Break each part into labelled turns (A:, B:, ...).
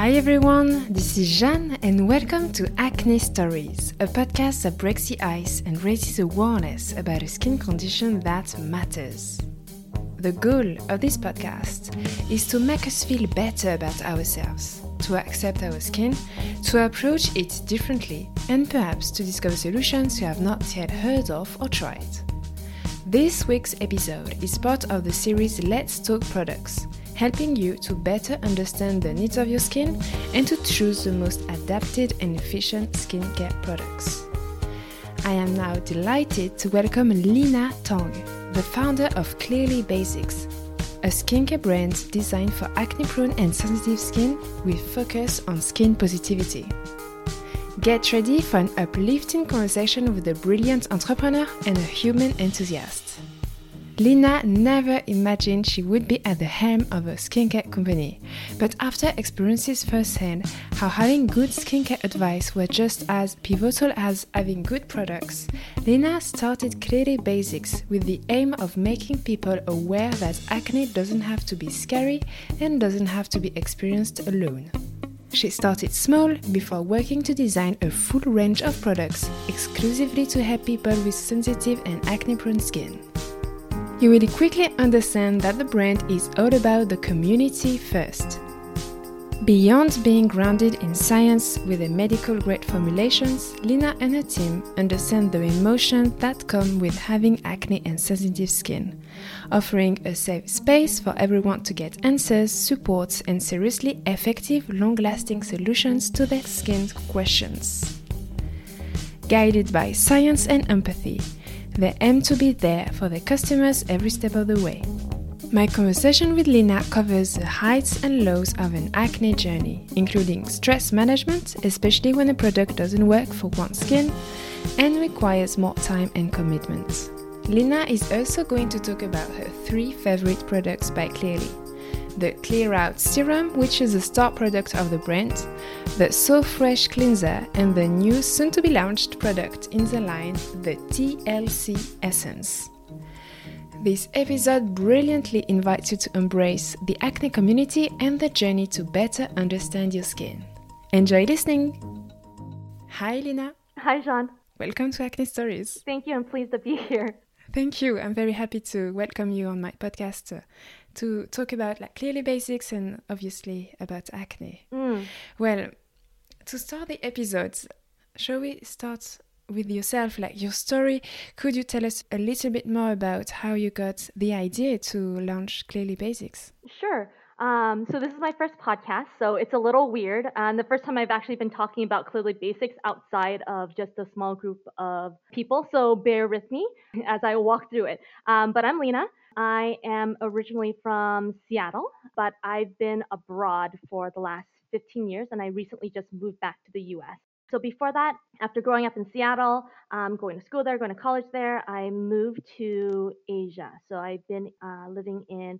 A: Hi everyone, this is Jeanne and welcome to Acne Stories, a podcast that breaks the ice and raises awareness about a skin condition that matters. The goal of this podcast is to make us feel better about ourselves, to accept our skin, to approach it differently, and perhaps to discover solutions you have not yet heard of or tried. This week's episode is part of the series Let's Talk Products helping you to better understand the needs of your skin and to choose the most adapted and efficient skincare products. I am now delighted to welcome Lina Tong, the founder of Clearly Basics, a skincare brand designed for acne prone and sensitive skin with focus on skin positivity. Get ready for an uplifting conversation with a brilliant entrepreneur and a human enthusiast. Lina never imagined she would be at the helm of a skincare company, but after experiences firsthand how having good skincare advice was just as pivotal as having good products, Lina started Clearly Basics with the aim of making people aware that acne doesn't have to be scary and doesn't have to be experienced alone. She started small before working to design a full range of products exclusively to help people with sensitive and acne prone skin you will quickly understand that the brand is all about the community first. Beyond being grounded in science with the medical grade formulations, Lina and her team understand the emotions that come with having acne and sensitive skin, offering a safe space for everyone to get answers, support, and seriously effective, long lasting solutions to their skin questions. Guided by science and empathy, they aim to be there for their customers every step of the way. My conversation with Lina covers the heights and lows of an acne journey, including stress management, especially when a product doesn't work for one's skin and requires more time and commitment. Lina is also going to talk about her three favorite products by Clearly the Clear Out Serum, which is a star product of the brand, the So Fresh Cleanser, and the new soon to be launched product in the line, the TLC Essence. This episode brilliantly invites you to embrace the acne community and the journey to better understand your skin. Enjoy listening! Hi, Lina.
B: Hi, Jean.
A: Welcome to Acne Stories.
B: Thank you. I'm pleased to be here.
A: Thank you. I'm very happy to welcome you on my podcast uh, to talk about like clearly basics and obviously about acne.
B: Mm.
A: Well, to start the episodes, shall we start with yourself, like your story? Could you tell us a little bit more about how you got the idea to launch Clearly Basics?
B: Sure. Um, so this is my first podcast, so it's a little weird, and the first time I've actually been talking about clearly basics outside of just a small group of people. So bear with me as I walk through it. Um, but I'm Lina. I am originally from Seattle, but I've been abroad for the last 15 years, and I recently just moved back to the U.S. So before that, after growing up in Seattle, um, going to school there, going to college there, I moved to Asia. So I've been uh, living in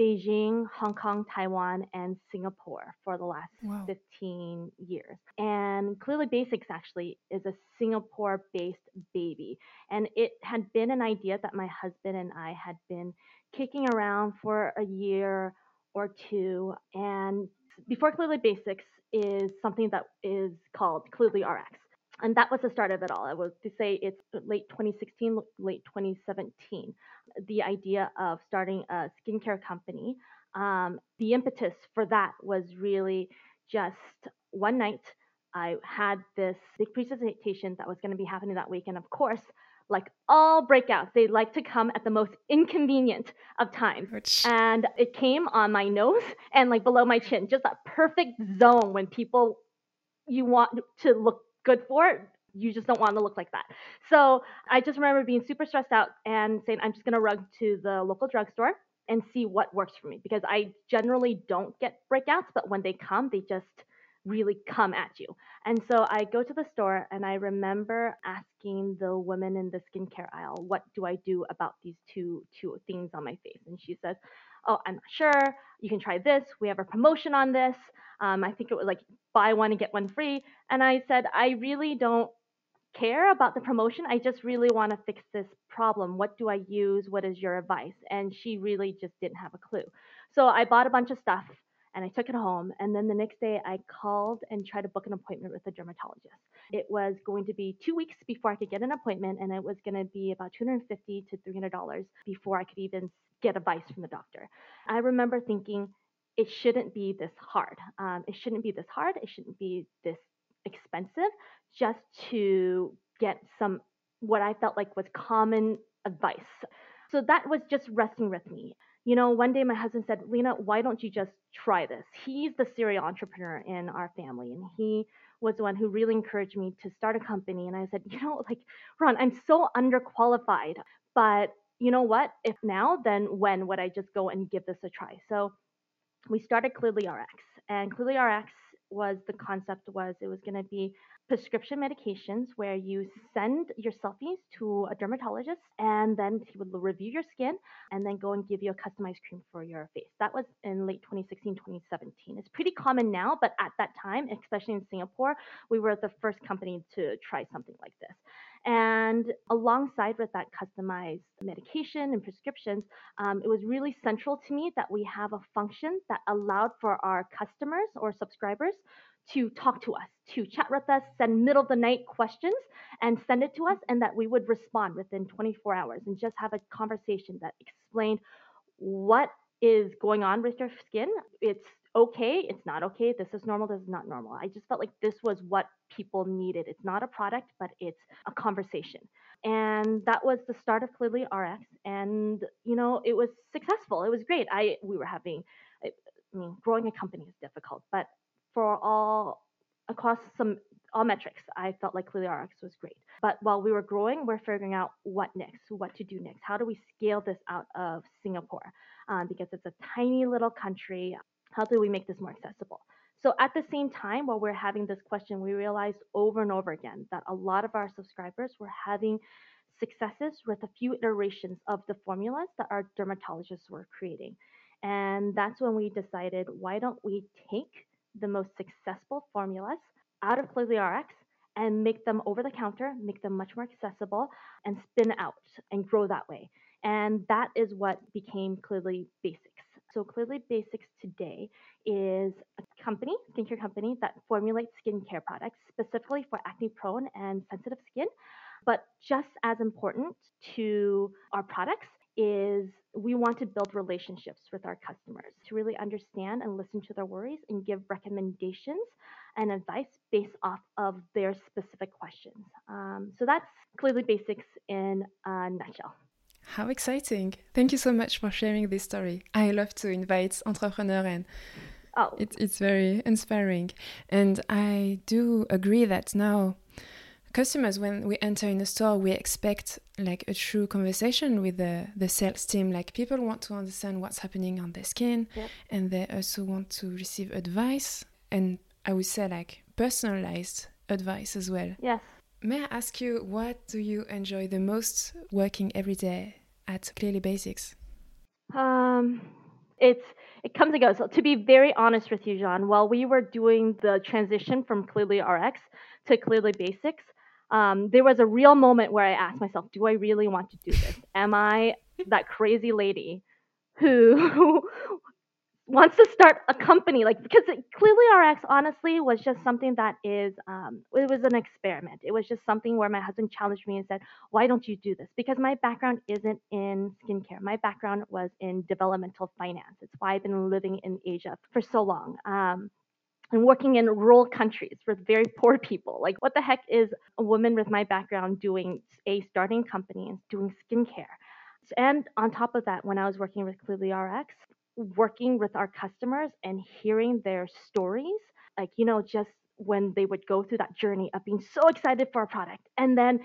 B: Beijing, Hong Kong, Taiwan, and Singapore for the last wow. 15 years. And Clearly Basics actually is a Singapore based baby. And it had been an idea that my husband and I had been kicking around for a year or two. And before Clearly Basics is something that is called Clearly RX and that was the start of it all. I was to say it's late 2016, late 2017. The idea of starting a skincare company. Um, the impetus for that was really just one night. I had this big presentation that was going to be happening that week, and of course, like all breakouts, they like to come at the most inconvenient of times. Which... And it came on my nose and like below my chin, just that perfect zone when people you want to look good for it. You just don't want to look like that. So I just remember being super stressed out and saying, I'm just going to run to the local drugstore and see what works for me because I generally don't get breakouts, but when they come, they just really come at you. And so I go to the store and I remember asking the woman in the skincare aisle, what do I do about these two two things on my face? And she says, oh, I'm not sure. You can try this. We have a promotion on this. Um, I think it was like buy one and get one free. And I said, I really don't care about the promotion. I just really want to fix this problem. What do I use? What is your advice? And she really just didn't have a clue. So I bought a bunch of stuff and I took it home. And then the next day, I called and tried to book an appointment with a dermatologist. It was going to be two weeks before I could get an appointment, and it was going to be about 250 to 300 dollars before I could even get advice from the doctor. I remember thinking it shouldn't be this hard. Um, it shouldn't be this hard. It shouldn't be this expensive just to get some what I felt like was common advice. So that was just resting with me. You know, one day my husband said, Lina, why don't you just try this? He's the serial entrepreneur in our family, and he was the one who really encouraged me to start a company. And I said, you know, like, Ron, I'm so underqualified, but you know what? If now, then when would I just go and give this a try? So we started Clearly RX, and Clearly RX was the concept was it was going to be prescription medications where you send your selfies to a dermatologist and then he would review your skin and then go and give you a customized cream for your face. That was in late 2016, 2017. It's pretty common now, but at that time, especially in Singapore, we were the first company to try something like this. And alongside with that customized medication and prescriptions, um, it was really central to me that we have a function that allowed for our customers or subscribers to talk to us, to chat with us, send middle of the night questions and send it to us, and that we would respond within 24 hours and just have a conversation that explained what is going on with your skin. It's okay, it's not okay, this is normal, this is not normal. I just felt like this was what people needed. It's not a product, but it's a conversation. And that was the start of Clearly RX. And, you know, it was successful. It was great. I we were having I mean, growing a company is difficult, but for all across some all metrics, I felt like Clearly RX was great. But while we were growing, we're figuring out what next, what to do next. How do we scale this out of Singapore? Um, because it's a tiny little country. How do we make this more accessible? So at the same time, while we're having this question, we realized over and over again that a lot of our subscribers were having successes with a few iterations of the formulas that our dermatologists were creating. And that's when we decided, why don't we take the most successful formulas out of Clearly RX and make them over the counter, make them much more accessible, and spin out and grow that way. And that is what became Clearly Basics. So Clearly Basics today is a company, skincare company that formulates skincare products specifically for acne prone and sensitive skin. But just as important to our products is we want to build relationships with our customers to really understand and listen to their worries and give recommendations and advice based off of their specific questions. Um, so that's clearly basics in a nutshell.
A: How exciting! Thank you so much for sharing this story. I love to invite entrepreneurs and oh. it, it's very inspiring. And I do agree that now customers when we enter in a store we expect like a true conversation with the the sales team like people want to understand what's happening on their skin yep. and they also want to receive advice and i would say like personalized advice as well
B: yes
A: may i ask you what do you enjoy the most working every day at clearly basics
B: um it's it comes and goes. So to be very honest with you, Jean, while we were doing the transition from Clearly RX to Clearly Basics, um, there was a real moment where I asked myself, do I really want to do this? Am I that crazy lady who wants to start a company? Like, because it, clearly RX honestly was just something that is, um, it was an experiment. It was just something where my husband challenged me and said, why don't you do this? Because my background isn't in skincare. My background was in developmental finance. It's why I've been living in Asia for so long. Um, and working in rural countries with very poor people. Like, what the heck is a woman with my background doing a starting company and doing skincare? And on top of that, when I was working with Clearly RX, working with our customers and hearing their stories, like, you know, just when they would go through that journey of being so excited for a product and then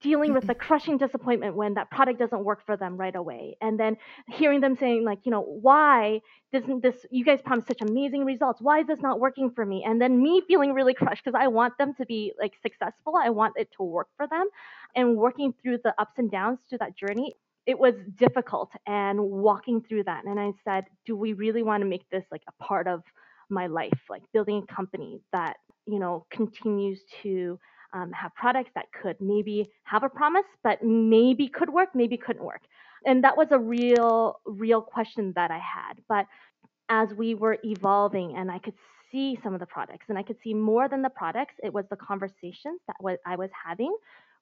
B: dealing with the crushing disappointment when that product doesn't work for them right away and then hearing them saying like you know why doesn't this you guys promised such amazing results. Why is this not working for me? and then me feeling really crushed because i want them to be like successful. I want it to work for them and working through the ups and downs to that journey it was difficult and walking through that and i said do we really want to make this like a part of my life like building a company that you know continues to um, have products that could maybe have a promise, but maybe could work, maybe couldn't work. And that was a real, real question that I had. But as we were evolving and I could see some of the products and I could see more than the products, it was the conversations that I was having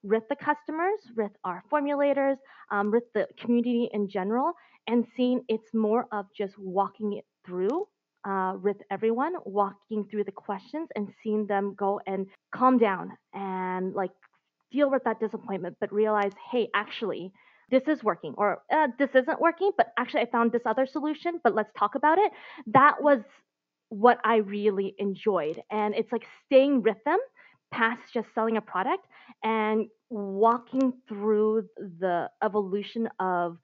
B: with the customers, with our formulators, um, with the community in general, and seeing it's more of just walking it through uh, with everyone, walking through the questions and seeing them go and calm down and like deal with that disappointment, but realize, hey, actually, this is working or uh, this isn't working, but actually I found this other solution, but let's talk about it. That was what I really enjoyed. And it's like staying with them past just selling a product and walking through the evolution of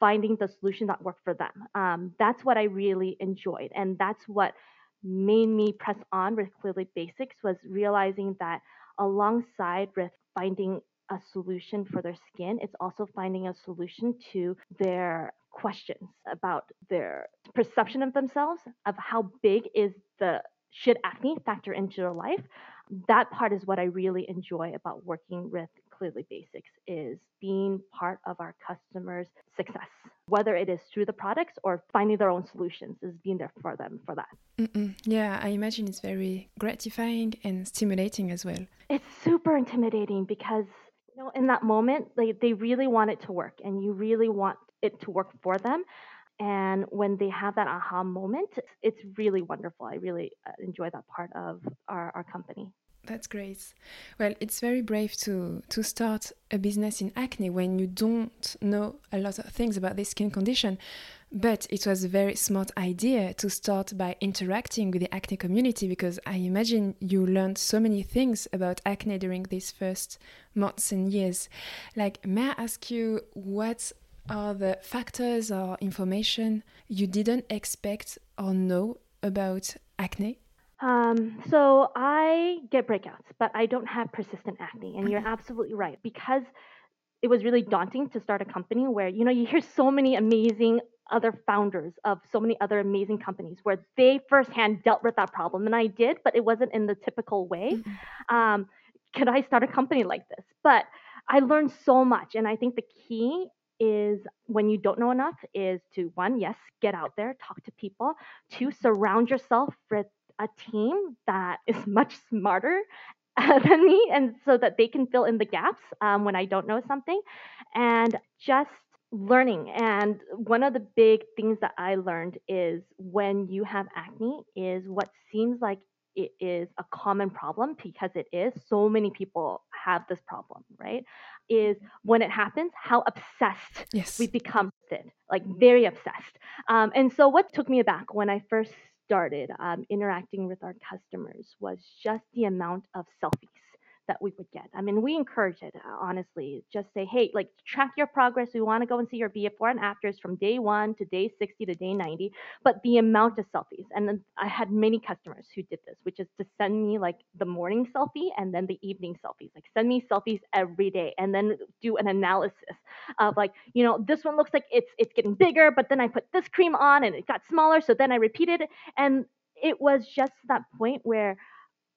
B: finding the solution that worked for them. Um, that's what I really enjoyed. And that's what made me press on with Clearly Basics was realizing that alongside with finding a solution for their skin, it's also finding a solution to their questions about their perception of themselves, of how big is the should acne factor into their life. That part is what I really enjoy about working with Clearly Basics is being part of our customers' success, whether it is through the products or finding their own solutions, is being there for them for that.
A: Mm-mm. Yeah, I imagine it's very gratifying and stimulating as well.
B: It's super intimidating because you know in that moment they, they really want it to work and you really want it to work for them and when they have that aha moment it's really wonderful i really uh, enjoy that part of our, our company
A: that's great. Well, it's very brave to to start a business in acne when you don't know a lot of things about this skin condition. But it was a very smart idea to start by interacting with the acne community because I imagine you learned so many things about acne during these first months and years. Like, may I ask you what are the factors or information you didn't expect or know about acne?
B: Um, so I get breakouts, but I don't have persistent acne. And you're absolutely right because it was really daunting to start a company where you know you hear so many amazing other founders of so many other amazing companies where they firsthand dealt with that problem, and I did, but it wasn't in the typical way. Mm-hmm. Um, could I start a company like this? But I learned so much, and I think the key is when you don't know enough is to one yes get out there talk to people. Two surround yourself with a team that is much smarter than me and so that they can fill in the gaps um, when i don't know something. And just learning. And one of the big things that i learned is when you have acne is what seems like it is a common problem because it is so many people have this problem right is when it happens how obsessed
A: yes.
B: we become with it like very obsessed. Um, and so what took me aback when i first started um, interacting with our customers was just the amount of selfies that we would get. I mean, we encourage it, uh, honestly. Just say, hey, like track your progress. We want to go and see your before and afters from day one to day 60 to day 90. But the amount of selfies, and then I had many customers who did this, which is to send me like the morning selfie and then the evening selfies. Like send me selfies every day and then do an analysis of like, you know, this one looks like it's it's getting bigger, but then I put this cream on and it got smaller. So then I repeated it. And it was just that point where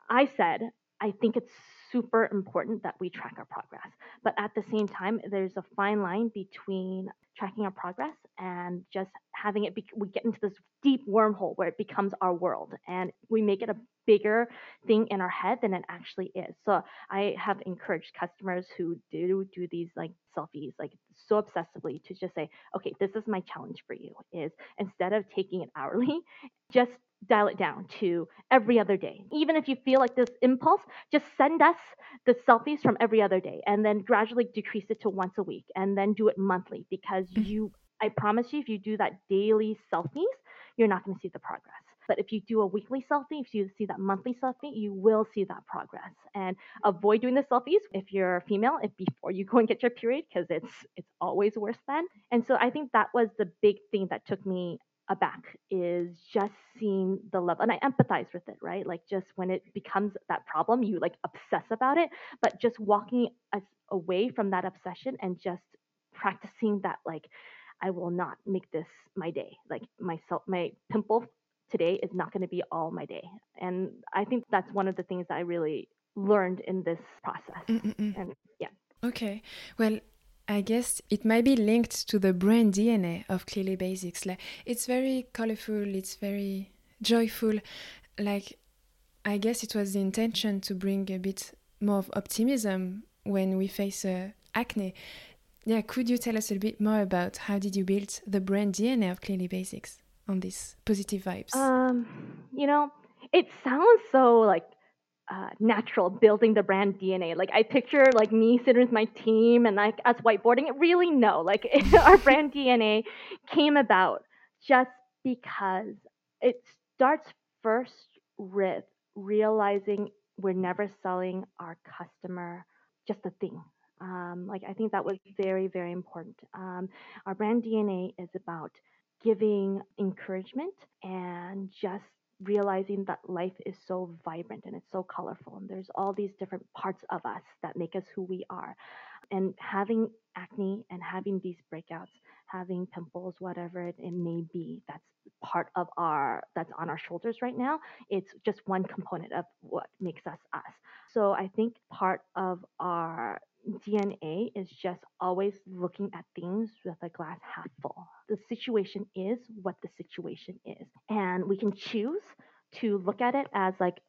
B: I said, I think it's super important that we track our progress. But at the same time, there's a fine line between tracking our progress and just having it be, we get into this deep wormhole where it becomes our world and we make it a bigger thing in our head than it actually is so i have encouraged customers who do do these like selfies like so obsessively to just say okay this is my challenge for you is instead of taking it hourly just dial it down to every other day. Even if you feel like this impulse, just send us the selfies from every other day and then gradually decrease it to once a week and then do it monthly because mm. you I promise you if you do that daily selfies, you're not going to see the progress. But if you do a weekly selfie, if you see that monthly selfie, you will see that progress. And avoid doing the selfies if you're a female, if before you go and get your period, because it's it's always worse then. And so I think that was the big thing that took me aback is just seeing the level and i empathize with it right like just when it becomes that problem you like obsess about it but just walking us away from that obsession and just practicing that like i will not make this my day like myself my pimple today is not going to be all my day and i think that's one of the things that i really learned in this process
A: Mm-mm-mm.
B: and yeah
A: okay well I guess it might be linked to the brand DNA of Clearly Basics. Like it's very colorful, it's very joyful. Like I guess it was the intention to bring a bit more of optimism when we face uh, acne. Yeah, could you tell us a bit more about how did you build the brand DNA of Clearly Basics on these positive vibes?
B: Um, you know, it sounds so like uh, natural building the brand DNA. Like I picture like me sitting with my team and like us whiteboarding it. Really, no. Like our brand DNA came about just because it starts first with realizing we're never selling our customer just a thing. Um, like I think that was very, very important. Um, our brand DNA is about giving encouragement and just realizing that life is so vibrant and it's so colorful and there's all these different parts of us that make us who we are. And having acne and having these breakouts having pimples whatever it, it may be that's part of our that's on our shoulders right now it's just one component of what makes us us. So i think part of our DNA is just always looking at things with a glass half full. The situation is what the situation is. And we can choose to look at it as like,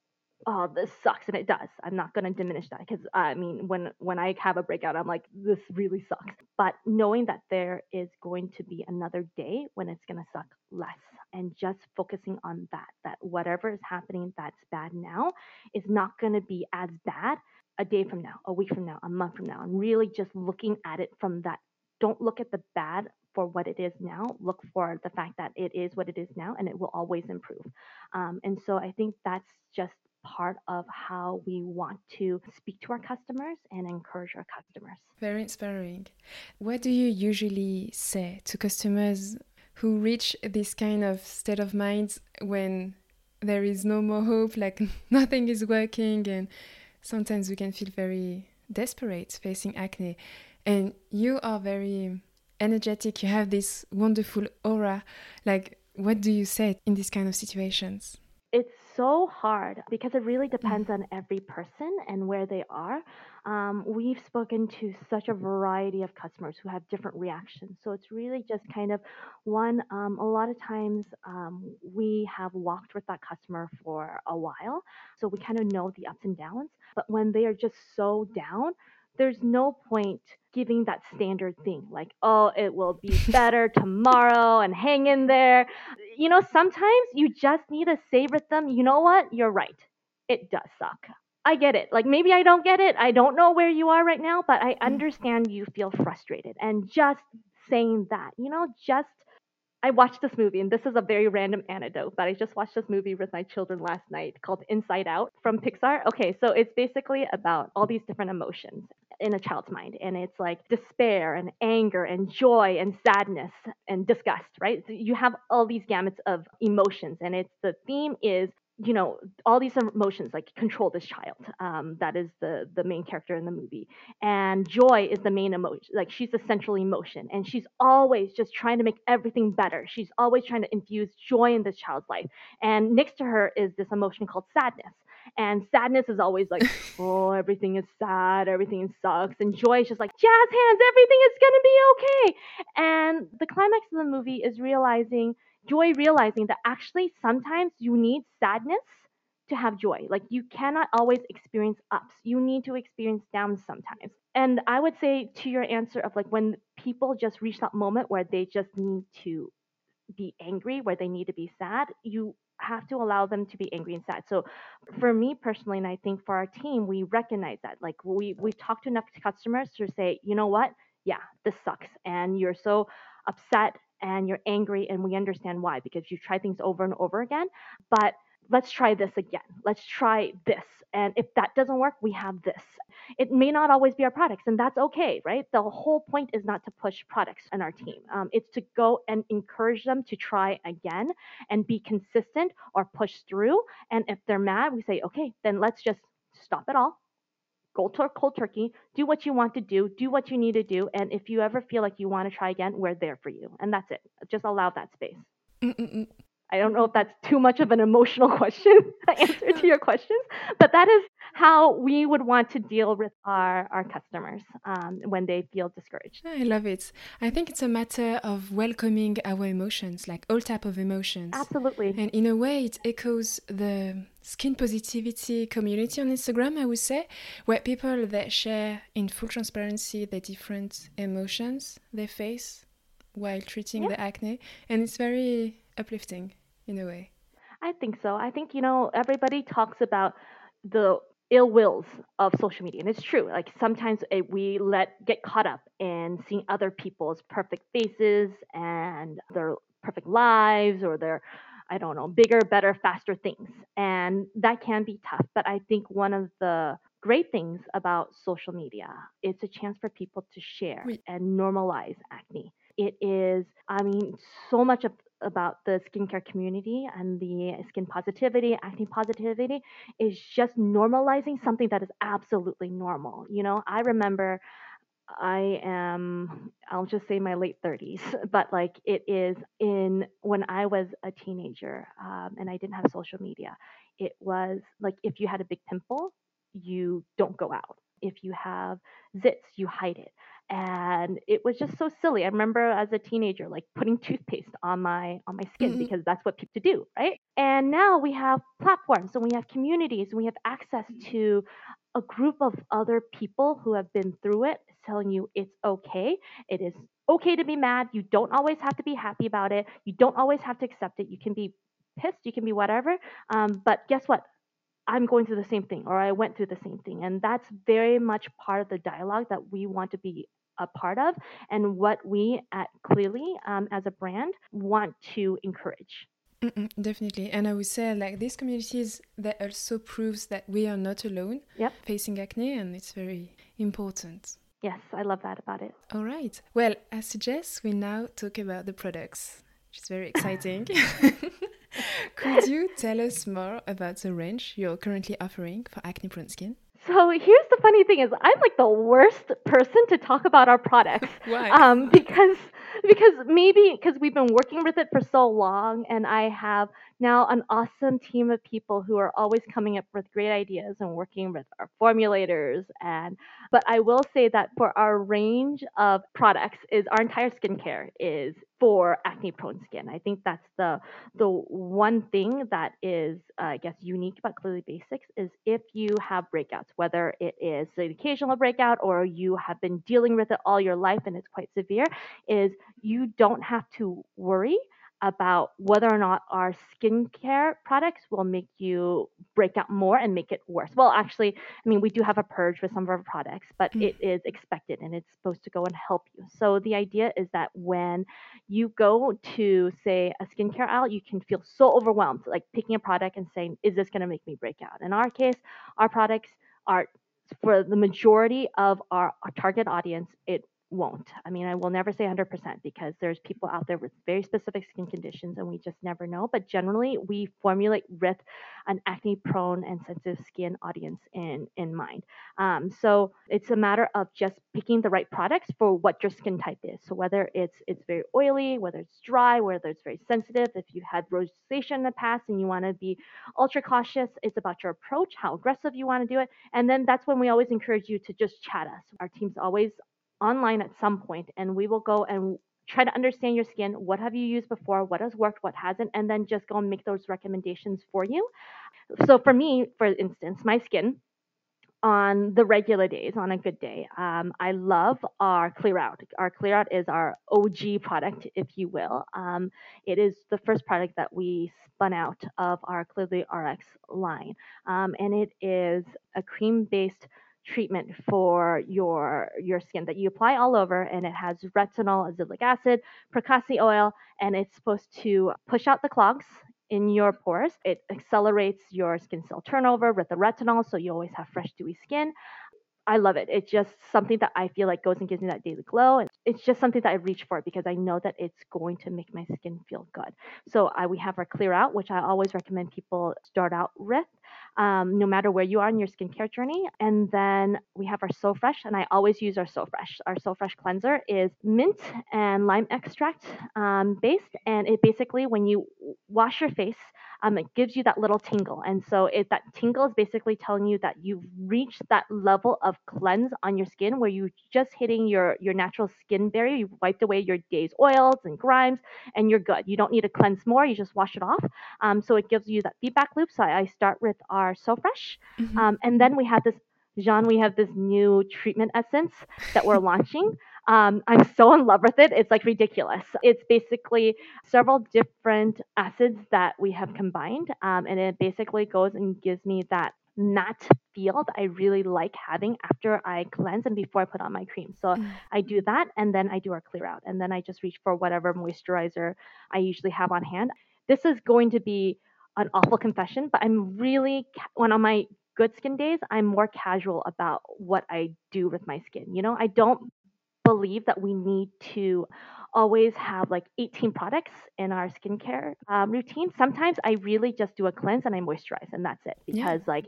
B: oh, this sucks. And it does. I'm not going to diminish that because I mean, when, when I have a breakout, I'm like, this really sucks. But knowing that there is going to be another day when it's going to suck less and just focusing on that, that whatever is happening that's bad now is not going to be as bad a day from now, a week from now, a month from now, and really just looking at it from that. Don't look at the bad for what it is now. Look for the fact that it is what it is now and it will always improve. Um, and so I think that's just part of how we want to speak to our customers and encourage our customers.
A: Very inspiring. What do you usually say to customers who reach this kind of state of mind when there is no more hope, like nothing is working and sometimes we can feel very desperate facing acne. And you are very energetic, you have this wonderful aura. Like, what do you say in these kind of situations?
B: It's so hard because it really depends mm. on every person and where they are. Um, we've spoken to such a variety of customers who have different reactions. So it's really just kind of one, um, a lot of times um, we have walked with that customer for a while. So we kind of know the ups and downs. But when they are just so down, there's no point giving that standard thing like, oh, it will be better tomorrow and hang in there. You know, sometimes you just need to say with them, you know what? You're right. It does suck. I get it. Like maybe I don't get it. I don't know where you are right now, but I mm. understand you feel frustrated. And just saying that, you know, just I watched this movie, and this is a very random anecdote, but I just watched this movie with my children last night called Inside Out from Pixar. Okay, so it's basically about all these different emotions in a child's mind, and it's like despair and anger and joy and sadness and disgust, right? So you have all these gamuts of emotions, and it's the theme is you know all these emotions like control this child um, that is the the main character in the movie. And joy is the main emotion like she's the central emotion. And she's always just trying to make everything better. She's always trying to infuse joy in this child's life. And next to her is this emotion called sadness. And sadness is always like oh everything is sad everything sucks. And joy is just like jazz hands everything is going to be okay. And the climax of the movie is realizing joy realizing that actually sometimes you need sadness to have joy. Like you cannot always experience ups. You need to experience downs sometimes. And I would say to your answer of like when people just reach that moment where they just need to be angry, where they need to be sad, you have to allow them to be angry and sad. So for me personally, and I think for our team, we recognize that. Like we we've talked to enough customers to say, you know what? Yeah, this sucks. And you're so upset and you're angry and we understand why because you try things over and over again but let's try this again. Let's try this and if that doesn't work we have this. It may not always be our products and that's okay right? The whole point is not to push products in our team. Um, it's to go and encourage them to try again and be consistent or push through and if they're mad we say okay then let's just stop it all go to cold turkey, do what you want to do, do what you need to do, and if you ever feel like you want to try again, we're there for you, and that's it. Just allow that space. Mm-mm-mm. I don't know if that's too much of an emotional question answer to your questions, but that is how we would want to deal with our, our customers um, when they feel discouraged.
A: I love it. I think it's a matter of welcoming our emotions, like all type of emotions.
B: Absolutely.
A: And in a way, it echoes the skin positivity community on Instagram, I would say, where people that share in full transparency the different emotions they face while treating yeah. the acne, and it's very uplifting in a way.
B: I think so. I think you know everybody talks about the ill wills of social media and it's true like sometimes it, we let get caught up in seeing other people's perfect faces and their perfect lives or their i don't know bigger better faster things and that can be tough but i think one of the great things about social media it's a chance for people to share and normalize acne it is i mean so much of about the skincare community and the skin positivity, acne positivity is just normalizing something that is absolutely normal. You know, I remember I am, I'll just say my late 30s, but like it is in when I was a teenager um, and I didn't have social media, it was like if you had a big pimple, you don't go out. If you have zits, you hide it and it was just so silly. I remember as a teenager, like putting toothpaste on my on my skin mm-hmm. because that's what people do, right? And now we have platforms and we have communities and we have access to a group of other people who have been through it telling you it's okay. It is okay to be mad. You don't always have to be happy about it. You don't always have to accept it. You can be pissed. You can be whatever. Um, but guess what? I'm going through the same thing or I went through the same thing. And that's very much part of the dialogue that we want to be a part of and what we at Clearly um, as a brand want to encourage.
A: Mm-mm, definitely. And I would say like these communities that also proves that we are not alone
B: yep.
A: facing acne and it's very important.
B: Yes, I love that about it.
A: All right. Well, I suggest we now talk about the products, which is very exciting. Could you tell us more about the range you're currently offering for acne prone skin?
B: So here's the funny thing is I'm like the worst person to talk about our products.
A: Why?
B: Um, because because maybe because we've been working with it for so long and I have now an awesome team of people who are always coming up with great ideas and working with our formulators and but I will say that for our range of products is our entire skincare is for acne prone skin. I think that's the the one thing that is uh, I guess unique about Clearly Basics is if you have breakouts, whether it is an occasional breakout or you have been dealing with it all your life and it's quite severe, is you don't have to worry about whether or not our skincare products will make you break out more and make it worse. Well, actually, I mean, we do have a purge with some of our products, but mm. it is expected and it's supposed to go and help you. So the idea is that when you go to, say, a skincare aisle, you can feel so overwhelmed, like picking a product and saying, is this going to make me break out? In our case, our products are for the majority of our, our target audience, it won't. I mean, I will never say 100% because there's people out there with very specific skin conditions and we just never know. But generally, we formulate with an acne prone and sensitive skin audience in, in mind. Um, so it's a matter of just picking the right products for what your skin type is. So whether it's it's very oily, whether it's dry, whether it's very sensitive, if you had rosacea in the past and you want to be ultra cautious, it's about your approach, how aggressive you want to do it. And then that's when we always encourage you to just chat us. Our team's always online at some point and we will go and try to understand your skin. What have you used before? What has worked? What hasn't? And then just go and make those recommendations for you. So for me, for instance, my skin on the regular days, on a good day, um, I love our Clear Out. Our Clear Out is our OG product, if you will. Um, it is the first product that we spun out of our Clearly RX line. Um, and it is a cream based treatment for your your skin that you apply all over and it has retinol azelaic acid pracaxi oil and it's supposed to push out the clogs in your pores it accelerates your skin cell turnover with the retinol so you always have fresh dewy skin I love it. It's just something that I feel like goes and gives me that daily glow. And it's just something that I reach for because I know that it's going to make my skin feel good. So I, we have our Clear Out, which I always recommend people start out with. Um, no matter where you are in your skincare journey. And then we have our So Fresh, and I always use our So Fresh. Our So Fresh cleanser is mint and lime extract um, based, and it basically, when you wash your face, um, it gives you that little tingle. And so it, that tingle is basically telling you that you've reached that level of cleanse on your skin where you're just hitting your, your natural skin barrier. You've wiped away your day's oils and grimes, and you're good. You don't need to cleanse more. You just wash it off. Um, so it gives you that feedback loop. So I, I start with our So Fresh. Mm-hmm. Um, and then we have this Jean, we have this new treatment essence that we're launching. Um, I'm so in love with it. It's like ridiculous. It's basically several different acids that we have combined, um, and it basically goes and gives me that matte feel that I really like having after I cleanse and before I put on my cream. So mm. I do that, and then I do our clear out, and then I just reach for whatever moisturizer I usually have on hand. This is going to be an awful confession, but I'm really when on my good skin days, I'm more casual about what I do with my skin. You know, I don't believe that we need to always have like 18 products in our skincare um, routine. Sometimes I really just do a cleanse and I moisturize, and that's it because yeah. like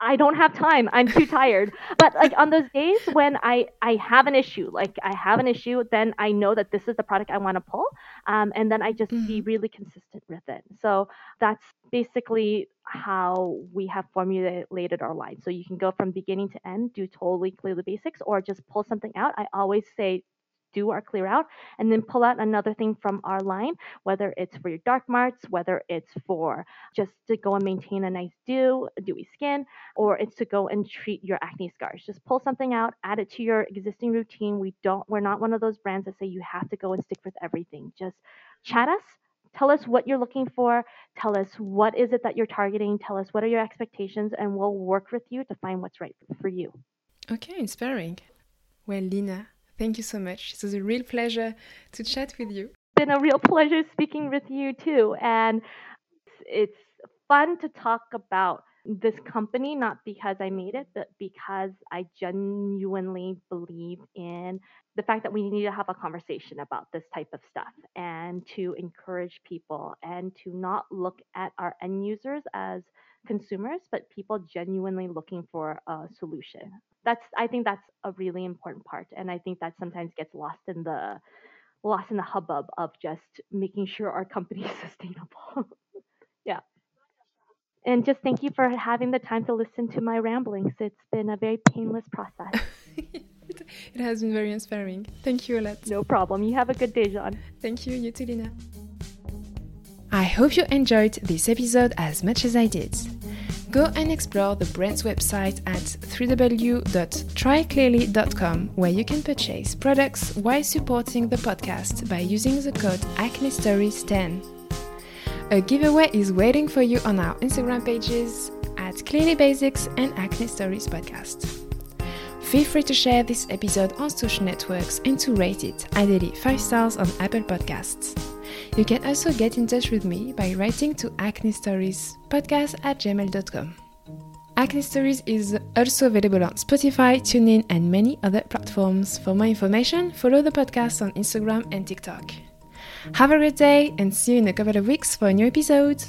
B: I don't have time. I'm too tired. But like on those days when I I have an issue, like I have an issue, then I know that this is the product I want to pull, um, and then I just mm. be really consistent with it. So that's basically how we have formulated our line. So you can go from beginning to end, do totally clear the basics, or just pull something out. I always say do our clear out and then pull out another thing from our line, whether it's for your dark marks, whether it's for just to go and maintain a nice dew, dewy skin, or it's to go and treat your acne scars. Just pull something out, add it to your existing routine. We don't, we're not one of those brands that say you have to go and stick with everything. Just chat us, tell us what you're looking for tell us what is it that you're targeting tell us what are your expectations and we'll work with you to find what's right for you
A: okay inspiring well lina Thank you so much. It was a real pleasure to chat with you.
B: It's been a real pleasure speaking with you too. And it's fun to talk about this company, not because I made it, but because I genuinely believe in the fact that we need to have a conversation about this type of stuff and to encourage people and to not look at our end users as consumers, but people genuinely looking for a solution. That's I think that's a really important part, and I think that sometimes gets lost in the lost in the hubbub of just making sure our company is sustainable. yeah. And just thank you for having the time to listen to my ramblings. It's been a very painless process.
A: it has been very inspiring. Thank you lot.
B: No problem. You have a good day, Jean.
A: Thank you. You too, Lina. I hope you enjoyed this episode as much as I did. Go and explore the brand's website at www.tryclearly.com where you can purchase products while supporting the podcast by using the code AcneStories10. A giveaway is waiting for you on our Instagram pages at Clearly Basics and Acne Stories Podcast. Feel free to share this episode on social networks and to rate it, ideally 5 stars on Apple Podcasts. You can also get in touch with me by writing to acne stories podcast at gmail.com. Acne Stories is also available on Spotify, TuneIn, and many other platforms. For more information, follow the podcast on Instagram and TikTok. Have a great day and see you in a couple of weeks for a new episode.